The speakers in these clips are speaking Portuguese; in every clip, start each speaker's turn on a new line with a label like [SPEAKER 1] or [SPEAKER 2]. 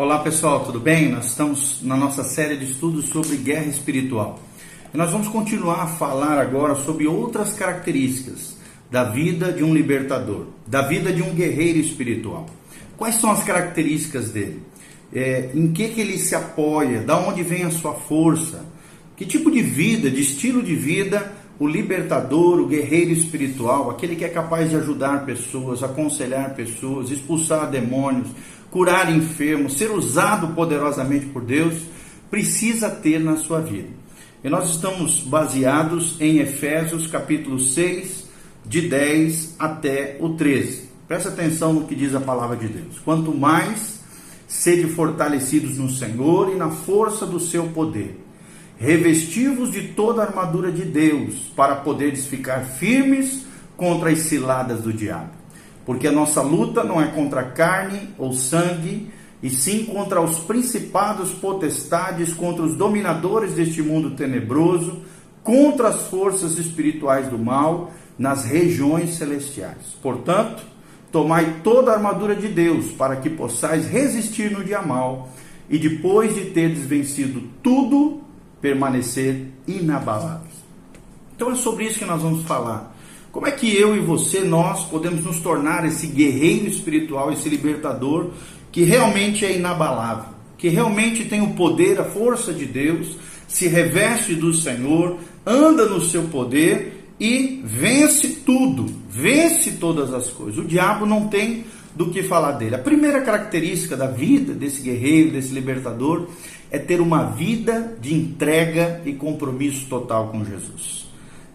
[SPEAKER 1] Olá pessoal, tudo bem? Nós estamos na nossa série de estudos sobre guerra espiritual. E nós vamos continuar a falar agora sobre outras características da vida de um libertador, da vida de um guerreiro espiritual. Quais são as características dele? É, em que, que ele se apoia? Da onde vem a sua força? Que tipo de vida, de estilo de vida o libertador, o guerreiro espiritual, aquele que é capaz de ajudar pessoas, aconselhar pessoas, expulsar demônios, curar enfermos, ser usado poderosamente por Deus, precisa ter na sua vida. E nós estamos baseados em Efésios capítulo 6, de 10 até o 13. Presta atenção no que diz a palavra de Deus. Quanto mais sede fortalecidos no Senhor e na força do seu poder revestivos de toda a armadura de Deus, para poderes ficar firmes contra as ciladas do diabo. Porque a nossa luta não é contra carne ou sangue, e sim contra os principados, potestades, contra os dominadores deste mundo tenebroso, contra as forças espirituais do mal nas regiões celestiais. Portanto, tomai toda a armadura de Deus, para que possais resistir no dia mal, e depois de teres vencido tudo, permanecer inabaláveis. Então é sobre isso que nós vamos falar. Como é que eu e você, nós, podemos nos tornar esse guerreiro espiritual, esse libertador que realmente é inabalável, que realmente tem o poder, a força de Deus, se reveste do Senhor, anda no seu poder e vence tudo, vence todas as coisas. O diabo não tem do que falar dele. A primeira característica da vida desse guerreiro, desse libertador, é ter uma vida de entrega e compromisso total com Jesus.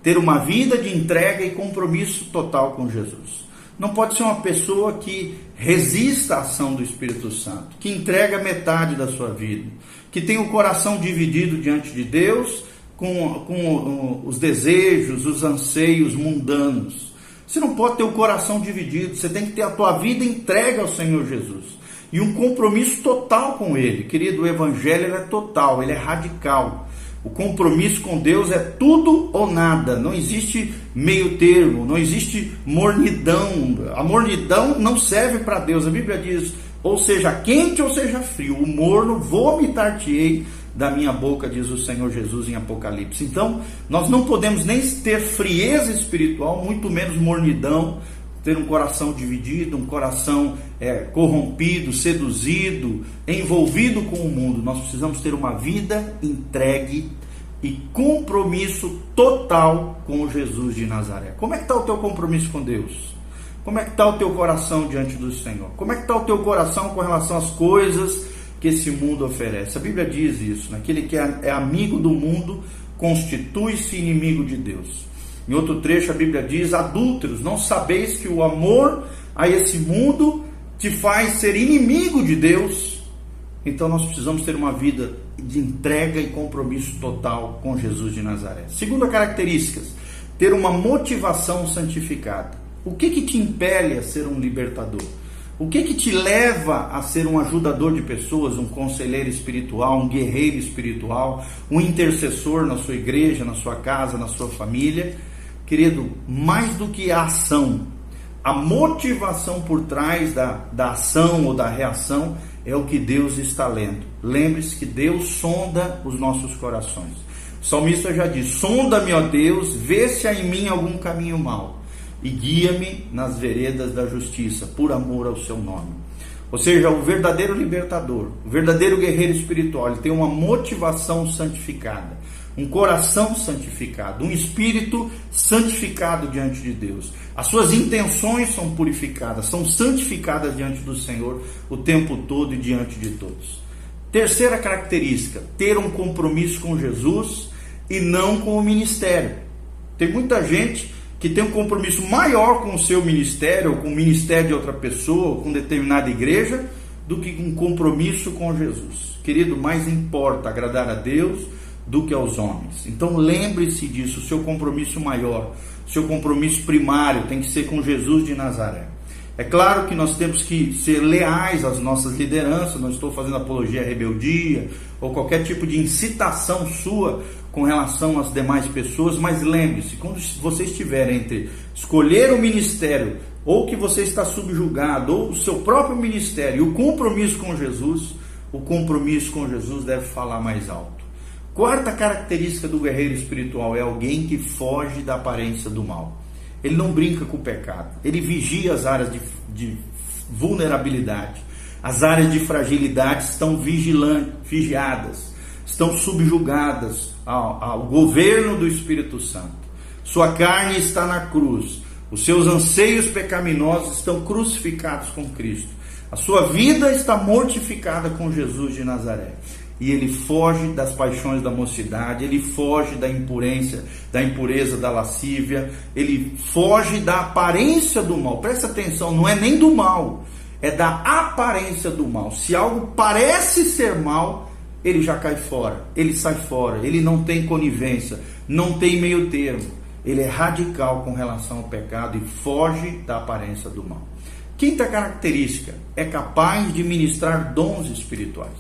[SPEAKER 1] Ter uma vida de entrega e compromisso total com Jesus. Não pode ser uma pessoa que resista à ação do Espírito Santo, que entrega metade da sua vida, que tem o coração dividido diante de Deus com, com os desejos, os anseios mundanos. Você não pode ter o coração dividido, você tem que ter a tua vida entregue ao Senhor Jesus e um compromisso total com Ele. Querido, o Evangelho é total, ele é radical. O compromisso com Deus é tudo ou nada, não existe meio termo, não existe mornidão. A mornidão não serve para Deus. A Bíblia diz: ou seja quente ou seja frio, o morno vomitar-te-ei da minha boca, diz o Senhor Jesus em Apocalipse. Então, nós não podemos nem ter frieza espiritual, muito menos mornidão, ter um coração dividido, um coração é, corrompido, seduzido, envolvido com o mundo. Nós precisamos ter uma vida entregue e compromisso total com Jesus de Nazaré. Como é que está o teu compromisso com Deus? Como é que está o teu coração diante do Senhor? Como é que está o teu coração com relação às coisas que esse mundo oferece? A Bíblia diz isso, né? aquele que é, é amigo do mundo constitui-se inimigo de Deus. Em outro trecho, a Bíblia diz: Adúlteros, não sabeis que o amor a esse mundo te faz ser inimigo de Deus? Então nós precisamos ter uma vida de entrega e compromisso total com Jesus de Nazaré. Segunda característica, ter uma motivação santificada. O que que te impele a ser um libertador? O que que te leva a ser um ajudador de pessoas, um conselheiro espiritual, um guerreiro espiritual, um intercessor na sua igreja, na sua casa, na sua família? Querido, mais do que a ação, a motivação por trás da, da ação ou da reação é o que Deus está lendo. Lembre-se que Deus sonda os nossos corações. O salmista já diz: Sonda-me, ó Deus, vê se há em mim algum caminho mau e guia-me nas veredas da justiça, por amor ao seu nome. Ou seja, o verdadeiro libertador, o verdadeiro guerreiro espiritual, ele tem uma motivação santificada um coração santificado, um espírito santificado diante de Deus. As suas intenções são purificadas, são santificadas diante do Senhor o tempo todo e diante de todos. Terceira característica: ter um compromisso com Jesus e não com o ministério. Tem muita gente que tem um compromisso maior com o seu ministério, ou com o ministério de outra pessoa, ou com determinada igreja, do que um compromisso com Jesus. Querido, mais importa agradar a Deus do que aos homens. Então lembre-se disso, o seu compromisso maior, seu compromisso primário tem que ser com Jesus de Nazaré. É claro que nós temos que ser leais às nossas lideranças, não estou fazendo apologia à rebeldia ou qualquer tipo de incitação sua com relação às demais pessoas, mas lembre-se, quando você estiver entre escolher o ministério ou que você está subjugado, ou o seu próprio ministério o compromisso com Jesus, o compromisso com Jesus deve falar mais alto. Quarta característica do guerreiro espiritual é alguém que foge da aparência do mal. Ele não brinca com o pecado, ele vigia as áreas de, de vulnerabilidade. As áreas de fragilidade estão vigilantes, vigiadas, estão subjugadas ao, ao governo do Espírito Santo. Sua carne está na cruz, os seus anseios pecaminosos estão crucificados com Cristo. A sua vida está mortificada com Jesus de Nazaré. E ele foge das paixões da mocidade, ele foge da impurência, da impureza da lascívia, ele foge da aparência do mal. Presta atenção, não é nem do mal, é da aparência do mal. Se algo parece ser mal, ele já cai fora, ele sai fora, ele não tem conivência, não tem meio termo. Ele é radical com relação ao pecado e foge da aparência do mal. Quinta característica, é capaz de ministrar dons espirituais.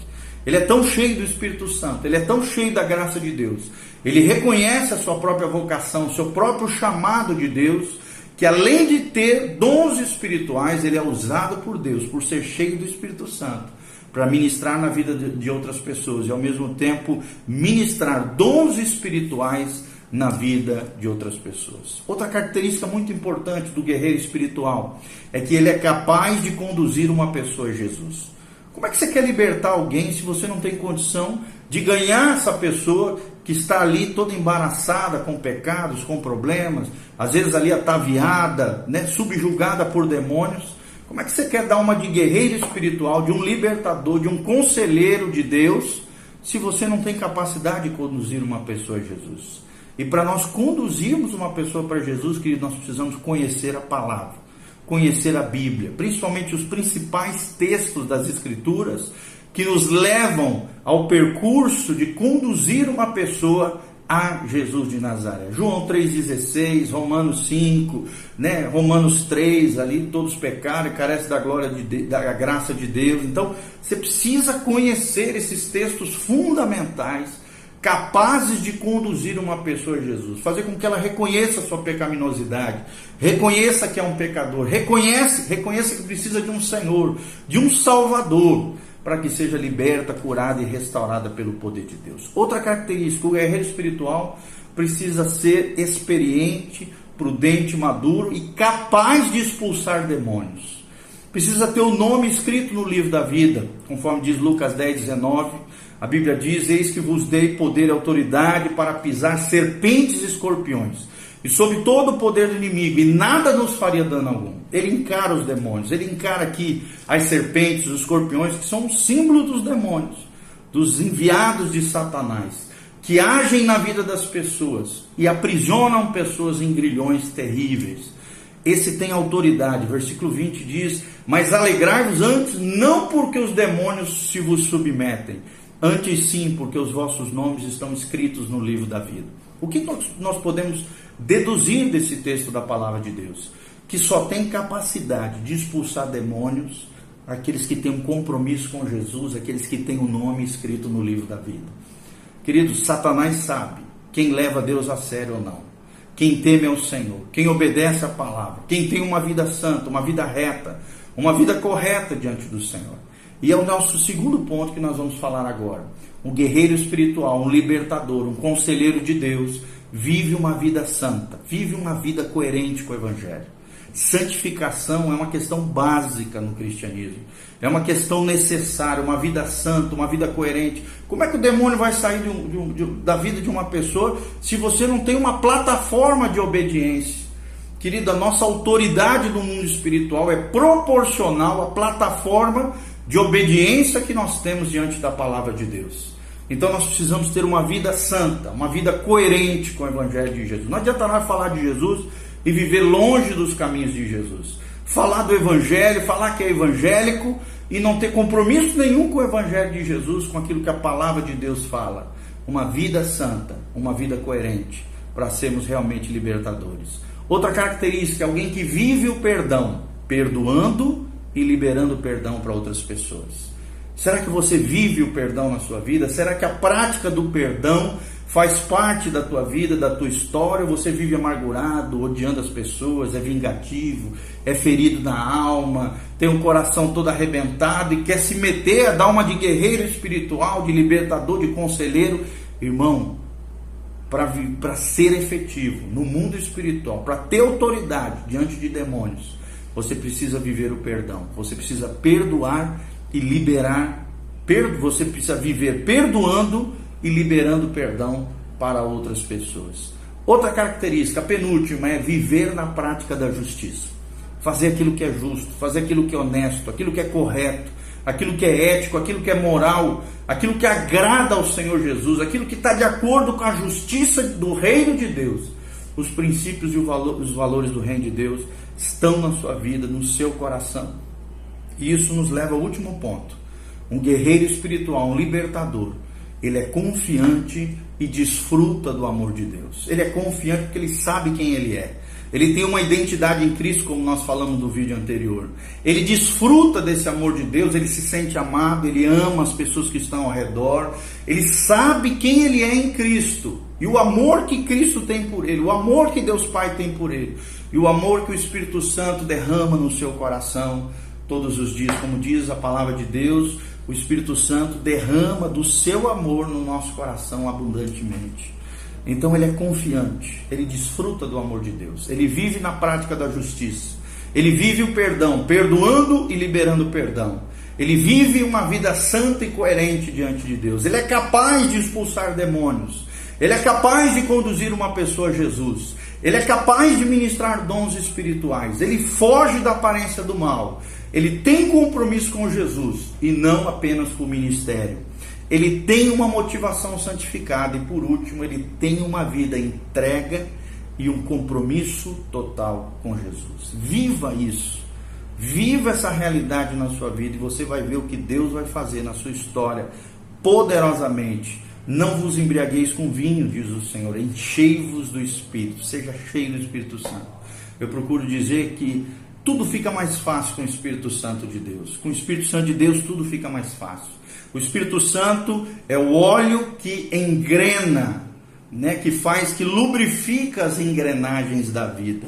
[SPEAKER 1] Ele é tão cheio do Espírito Santo, ele é tão cheio da graça de Deus, ele reconhece a sua própria vocação, o seu próprio chamado de Deus, que além de ter dons espirituais, ele é usado por Deus, por ser cheio do Espírito Santo, para ministrar na vida de outras pessoas e ao mesmo tempo ministrar dons espirituais na vida de outras pessoas. Outra característica muito importante do guerreiro espiritual é que ele é capaz de conduzir uma pessoa a Jesus. Como é que você quer libertar alguém se você não tem condição de ganhar essa pessoa que está ali toda embaraçada com pecados, com problemas, às vezes ali ataviada, né, subjugada por demônios? Como é que você quer dar uma de guerreiro espiritual, de um libertador, de um conselheiro de Deus, se você não tem capacidade de conduzir uma pessoa a Jesus? E para nós conduzirmos uma pessoa para Jesus, que nós precisamos conhecer a palavra, conhecer a Bíblia, principalmente os principais textos das Escrituras que nos levam ao percurso de conduzir uma pessoa a Jesus de Nazaré. João 3,16, Romanos 5, né? Romanos 3, ali todos pecaram e carecem da glória de, da graça de Deus. Então, você precisa conhecer esses textos fundamentais capazes de conduzir uma pessoa a Jesus, fazer com que ela reconheça a sua pecaminosidade, reconheça que é um pecador, reconhece, reconheça que precisa de um Senhor, de um Salvador, para que seja liberta, curada e restaurada pelo poder de Deus. Outra característica, o guerreiro espiritual precisa ser experiente, prudente, maduro e capaz de expulsar demônios. Precisa ter o nome escrito no livro da vida, conforme diz Lucas 10, 19 a Bíblia diz: Eis que vos dei poder e autoridade para pisar serpentes e escorpiões, e sobre todo o poder do inimigo, e nada nos faria dano algum. Ele encara os demônios, ele encara aqui as serpentes, os escorpiões, que são um símbolo dos demônios, dos enviados de Satanás, que agem na vida das pessoas e aprisionam pessoas em grilhões terríveis. Esse tem autoridade. Versículo 20 diz: Mas alegrai-vos antes, não porque os demônios se vos submetem, Antes sim, porque os vossos nomes estão escritos no livro da vida. O que nós podemos deduzir desse texto da palavra de Deus? Que só tem capacidade de expulsar demônios aqueles que têm um compromisso com Jesus, aqueles que têm o um nome escrito no livro da vida. Queridos, Satanás sabe quem leva Deus a sério ou não, quem teme ao Senhor, quem obedece à palavra, quem tem uma vida santa, uma vida reta, uma vida correta diante do Senhor. E é o nosso segundo ponto que nós vamos falar agora. Um guerreiro espiritual, um libertador, um conselheiro de Deus, vive uma vida santa, vive uma vida coerente com o Evangelho. Santificação é uma questão básica no cristianismo. É uma questão necessária, uma vida santa, uma vida coerente. Como é que o demônio vai sair de um, de um, de, da vida de uma pessoa se você não tem uma plataforma de obediência? Querido, a nossa autoridade no mundo espiritual é proporcional à plataforma de obediência que nós temos diante da palavra de Deus. Então nós precisamos ter uma vida santa, uma vida coerente com o Evangelho de Jesus. Não adianta nós falar de Jesus e viver longe dos caminhos de Jesus. Falar do Evangelho, falar que é evangélico e não ter compromisso nenhum com o Evangelho de Jesus, com aquilo que a palavra de Deus fala. Uma vida santa, uma vida coerente, para sermos realmente libertadores. Outra característica, alguém que vive o perdão, perdoando e liberando perdão para outras pessoas? Será que você vive o perdão na sua vida? Será que a prática do perdão faz parte da tua vida, da tua história, você vive amargurado, odiando as pessoas, é vingativo, é ferido na alma, tem um coração todo arrebentado e quer se meter a dar uma de guerreiro espiritual, de libertador, de conselheiro, irmão, para ser efetivo no mundo espiritual, para ter autoridade diante de demônios, você precisa viver o perdão, você precisa perdoar e liberar, você precisa viver perdoando e liberando perdão para outras pessoas. Outra característica, a penúltima, é viver na prática da justiça. Fazer aquilo que é justo, fazer aquilo que é honesto, aquilo que é correto, aquilo que é ético, aquilo que é moral, aquilo que agrada ao Senhor Jesus, aquilo que está de acordo com a justiça do reino de Deus. Os princípios e os valores do reino de Deus estão na sua vida, no seu coração. E isso nos leva ao último ponto. Um guerreiro espiritual, um libertador, ele é confiante e desfruta do amor de Deus. Ele é confiante porque ele sabe quem ele é. Ele tem uma identidade em Cristo, como nós falamos no vídeo anterior. Ele desfruta desse amor de Deus, ele se sente amado, ele ama as pessoas que estão ao redor, ele sabe quem ele é em Cristo e o amor que Cristo tem por ele, o amor que Deus Pai tem por ele e o amor que o Espírito Santo derrama no seu coração todos os dias, como diz a palavra de Deus o Espírito Santo derrama do seu amor no nosso coração abundantemente. Então ele é confiante, ele desfruta do amor de Deus, ele vive na prática da justiça, ele vive o perdão, perdoando e liberando perdão. Ele vive uma vida santa e coerente diante de Deus. Ele é capaz de expulsar demônios. Ele é capaz de conduzir uma pessoa a Jesus. Ele é capaz de ministrar dons espirituais. Ele foge da aparência do mal. Ele tem compromisso com Jesus e não apenas com o ministério. Ele tem uma motivação santificada e, por último, ele tem uma vida entrega e um compromisso total com Jesus. Viva isso. Viva essa realidade na sua vida e você vai ver o que Deus vai fazer na sua história poderosamente. Não vos embriagueis com vinho, diz o Senhor, enchei-vos do Espírito, seja cheio do Espírito Santo. Eu procuro dizer que tudo fica mais fácil com o Espírito Santo de Deus. Com o Espírito Santo de Deus, tudo fica mais fácil. O Espírito Santo é o óleo que engrena, né, que faz, que lubrifica as engrenagens da vida.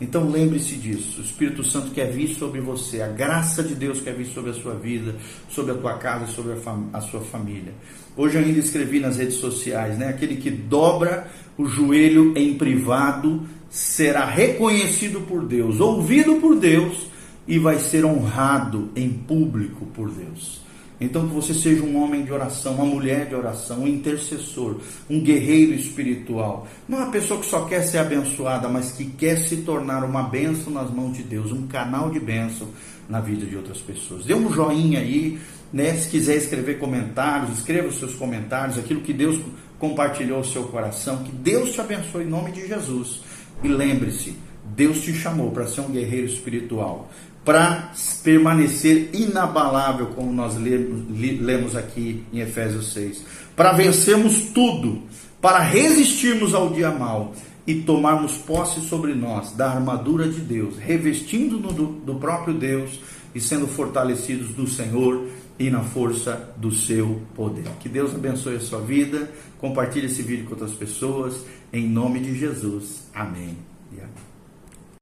[SPEAKER 1] Então lembre-se disso. O Espírito Santo quer vir sobre você, a graça de Deus quer vir sobre a sua vida, sobre a tua casa, sobre a, a sua família. Hoje eu ainda escrevi nas redes sociais, né? Aquele que dobra o joelho em privado será reconhecido por Deus, ouvido por Deus e vai ser honrado em público por Deus. Então que você seja um homem de oração, uma mulher de oração, um intercessor, um guerreiro espiritual. Não uma pessoa que só quer ser abençoada, mas que quer se tornar uma bênção nas mãos de Deus, um canal de bênção na vida de outras pessoas. Dê um joinha aí, né? Se quiser escrever comentários, escreva os seus comentários, aquilo que Deus compartilhou ao seu coração. Que Deus te abençoe em nome de Jesus. E lembre-se, Deus te chamou para ser um guerreiro espiritual, para permanecer inabalável, como nós lemos aqui em Efésios 6, para vencermos tudo, para resistirmos ao dia mal e tomarmos posse sobre nós da armadura de Deus, revestindo-nos do, do próprio Deus e sendo fortalecidos do Senhor e na força do seu poder. Que Deus abençoe a sua vida. Compartilhe esse vídeo com outras pessoas. Em nome de Jesus. Amém. E amém.